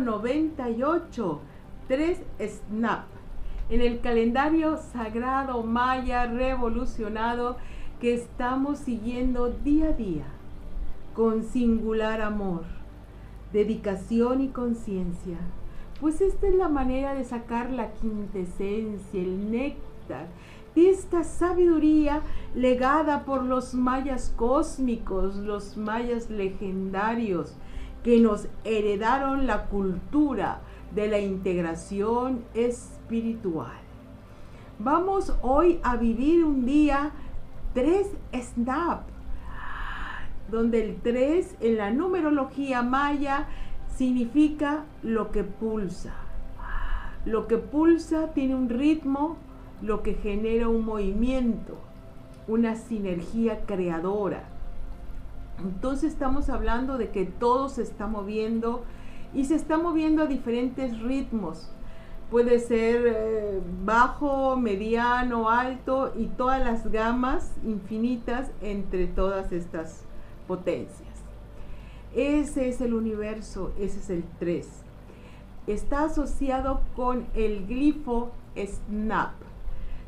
98, 3 Snap, en el calendario sagrado maya revolucionado que estamos siguiendo día a día, con singular amor, dedicación y conciencia. Pues esta es la manera de sacar la quintesencia, el néctar de esta sabiduría legada por los mayas cósmicos, los mayas legendarios, que nos heredaron la cultura de la integración espiritual. Vamos hoy a vivir un día 3 snap, donde el 3 en la numerología maya significa lo que pulsa. Lo que pulsa tiene un ritmo, lo que genera un movimiento, una sinergia creadora. Entonces estamos hablando de que todo se está moviendo y se está moviendo a diferentes ritmos. Puede ser eh, bajo, mediano, alto y todas las gamas infinitas entre todas estas potencias. Ese es el universo, ese es el 3. Está asociado con el glifo SNAP.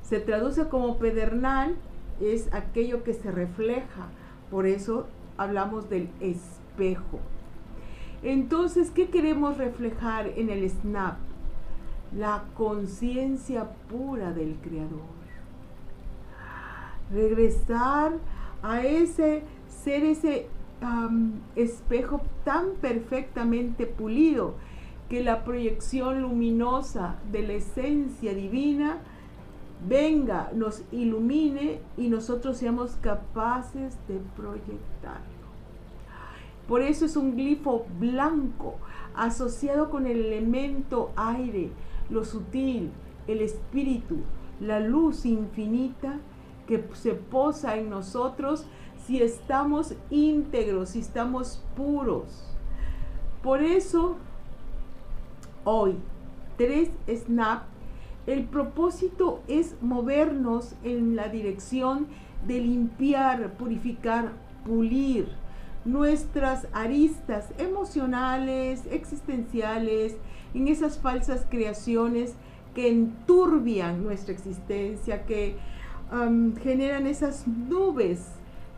Se traduce como pedernal, es aquello que se refleja. Por eso hablamos del espejo. Entonces, ¿qué queremos reflejar en el SNAP? La conciencia pura del Creador. Regresar a ese ser, ese espejo tan perfectamente pulido que la proyección luminosa de la esencia divina venga, nos ilumine y nosotros seamos capaces de proyectarlo. Por eso es un glifo blanco asociado con el elemento aire, lo sutil, el espíritu, la luz infinita que se posa en nosotros si estamos íntegros, si estamos puros. Por eso, hoy, tres snap el propósito es movernos en la dirección de limpiar, purificar, pulir nuestras aristas emocionales, existenciales, en esas falsas creaciones que enturbian nuestra existencia, que generan esas nubes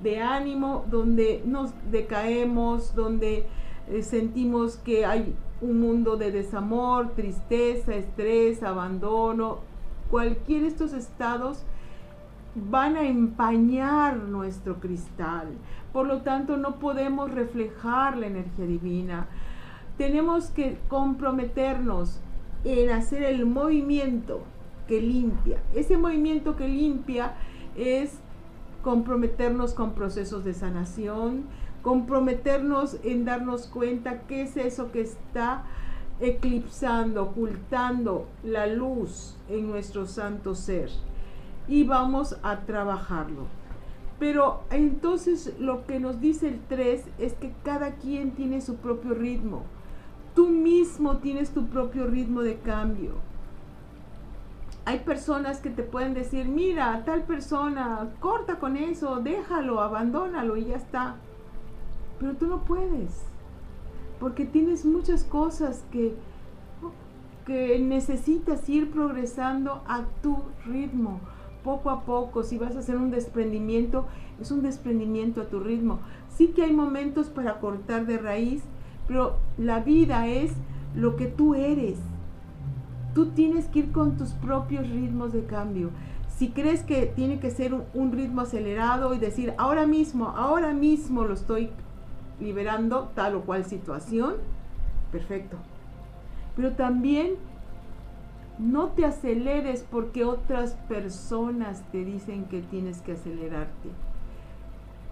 de ánimo donde nos decaemos, donde eh, sentimos que hay un mundo de desamor, tristeza, estrés, abandono, cualquier de estos estados van a empañar nuestro cristal. Por lo tanto, no podemos reflejar la energía divina. Tenemos que comprometernos en hacer el movimiento que limpia. Ese movimiento que limpia es comprometernos con procesos de sanación, comprometernos en darnos cuenta qué es eso que está eclipsando, ocultando la luz en nuestro santo ser. Y vamos a trabajarlo. Pero entonces lo que nos dice el 3 es que cada quien tiene su propio ritmo. Tú mismo tienes tu propio ritmo de cambio. Hay personas que te pueden decir, mira, tal persona, corta con eso, déjalo, abandónalo y ya está. Pero tú no puedes, porque tienes muchas cosas que, que necesitas ir progresando a tu ritmo, poco a poco. Si vas a hacer un desprendimiento, es un desprendimiento a tu ritmo. Sí que hay momentos para cortar de raíz, pero la vida es lo que tú eres. Tú tienes que ir con tus propios ritmos de cambio. Si crees que tiene que ser un, un ritmo acelerado y decir, ahora mismo, ahora mismo lo estoy liberando tal o cual situación, perfecto. Pero también no te aceleres porque otras personas te dicen que tienes que acelerarte.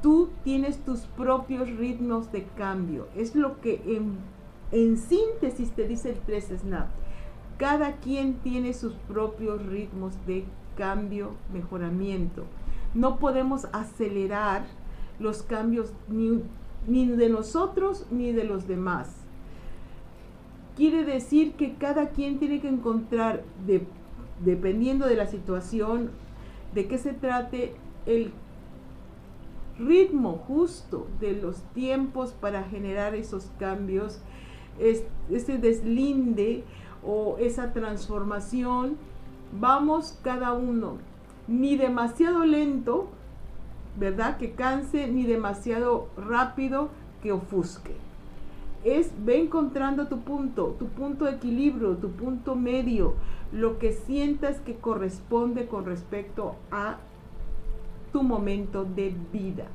Tú tienes tus propios ritmos de cambio. Es lo que en, en síntesis te dice el 3 Snap. Cada quien tiene sus propios ritmos de cambio, mejoramiento. No podemos acelerar los cambios ni ni de nosotros ni de los demás. Quiere decir que cada quien tiene que encontrar, dependiendo de la situación, de qué se trate, el ritmo justo de los tiempos para generar esos cambios ese deslinde o esa transformación, vamos cada uno, ni demasiado lento, ¿verdad? Que canse, ni demasiado rápido que ofusque. Es, ve encontrando tu punto, tu punto de equilibrio, tu punto medio, lo que sientas que corresponde con respecto a tu momento de vida.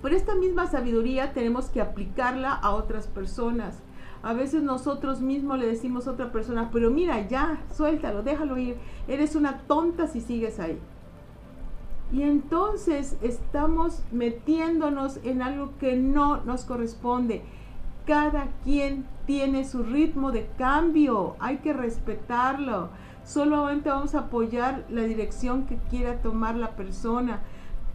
Por esta misma sabiduría tenemos que aplicarla a otras personas. A veces nosotros mismos le decimos a otra persona, pero mira, ya, suéltalo, déjalo ir. Eres una tonta si sigues ahí. Y entonces estamos metiéndonos en algo que no nos corresponde. Cada quien tiene su ritmo de cambio, hay que respetarlo. Solamente vamos a apoyar la dirección que quiera tomar la persona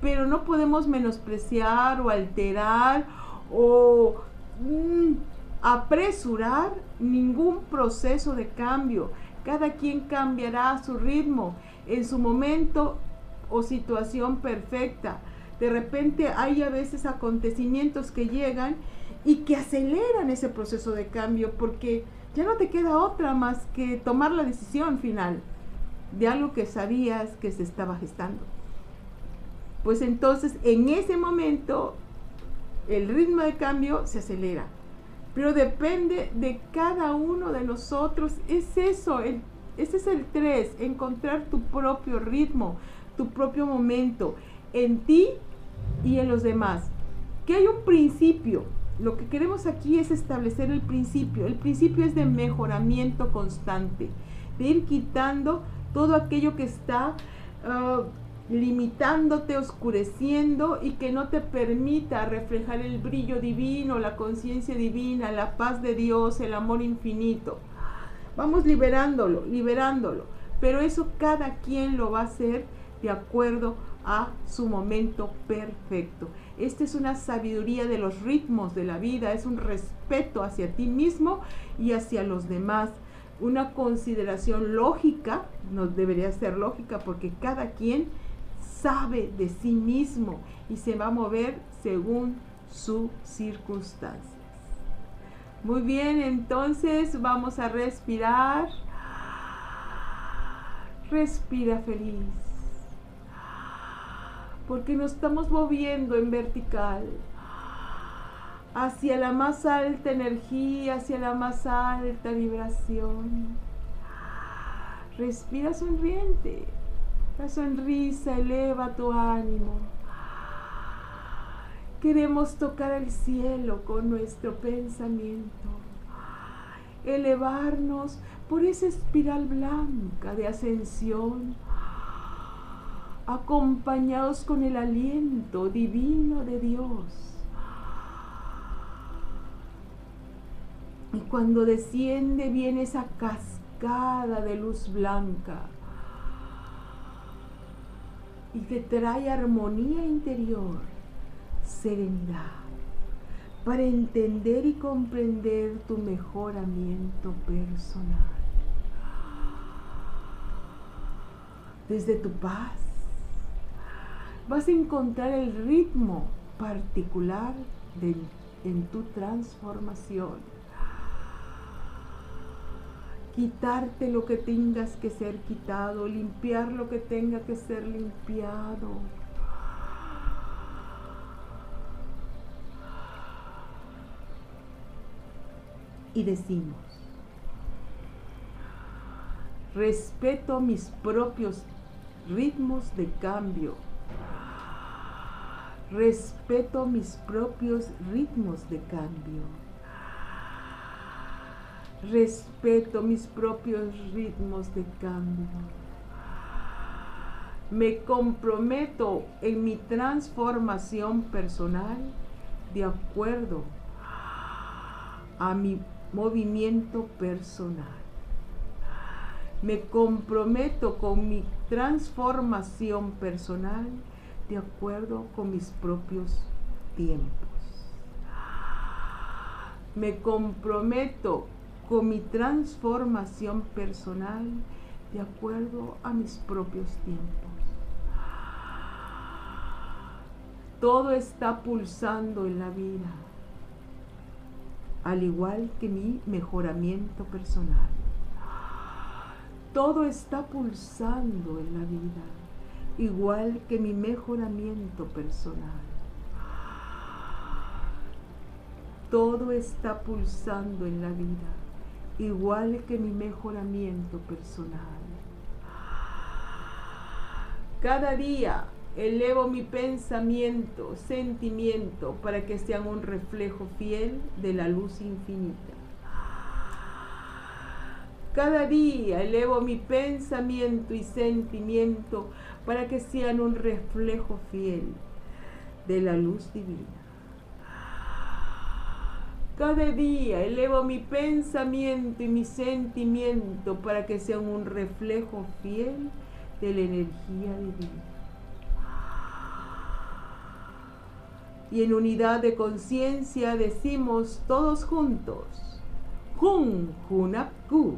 pero no podemos menospreciar o alterar o mm, apresurar ningún proceso de cambio. Cada quien cambiará a su ritmo, en su momento o situación perfecta. De repente hay a veces acontecimientos que llegan y que aceleran ese proceso de cambio porque ya no te queda otra más que tomar la decisión final de algo que sabías que se estaba gestando pues entonces en ese momento el ritmo de cambio se acelera. Pero depende de cada uno de nosotros. Es eso, ese es el 3, encontrar tu propio ritmo, tu propio momento en ti y en los demás. Que hay un principio. Lo que queremos aquí es establecer el principio. El principio es de mejoramiento constante, de ir quitando todo aquello que está... Ah, limitándote, oscureciendo y que no te permita reflejar el brillo divino, la conciencia divina, la paz de Dios, el amor infinito. Vamos liberándolo, liberándolo. Pero eso cada quien lo va a hacer de acuerdo a su momento perfecto. Esta es una sabiduría de los ritmos de la vida, es un respeto hacia ti mismo y hacia los demás. Una consideración lógica, no debería ser lógica porque cada quien sabe de sí mismo y se va a mover según sus circunstancias. Muy bien, entonces vamos a respirar. Respira feliz. Porque nos estamos moviendo en vertical hacia la más alta energía, hacia la más alta vibración. Respira sonriente. La sonrisa eleva tu ánimo. Queremos tocar el cielo con nuestro pensamiento. Elevarnos por esa espiral blanca de ascensión, acompañados con el aliento divino de Dios. Y cuando desciende viene esa cascada de luz blanca y te trae armonía interior, serenidad, para entender y comprender tu mejoramiento personal. Desde tu paz vas a encontrar el ritmo particular en tu transformación quitarte lo que tengas que ser quitado, limpiar lo que tenga que ser limpiado. Y decimos, respeto mis propios ritmos de cambio. Respeto mis propios ritmos de cambio respeto mis propios ritmos de cambio. Me comprometo en mi transformación personal de acuerdo a mi movimiento personal. Me comprometo con mi transformación personal de acuerdo con mis propios tiempos. Me comprometo con mi transformación personal de acuerdo a mis propios tiempos. Todo está pulsando en la vida al igual que mi mejoramiento personal. Todo está pulsando en la vida, igual que mi mejoramiento personal. Todo está pulsando en la vida, igual que mi mejoramiento personal. Cada día elevo mi pensamiento, sentimiento, para que sean un reflejo fiel de la luz infinita. Cada día elevo mi pensamiento y sentimiento para que sean un reflejo fiel de la luz divina. Cada día elevo mi pensamiento y mi sentimiento para que sean un reflejo fiel de la energía divina. Y en unidad de conciencia decimos todos juntos, Hun Hunapku,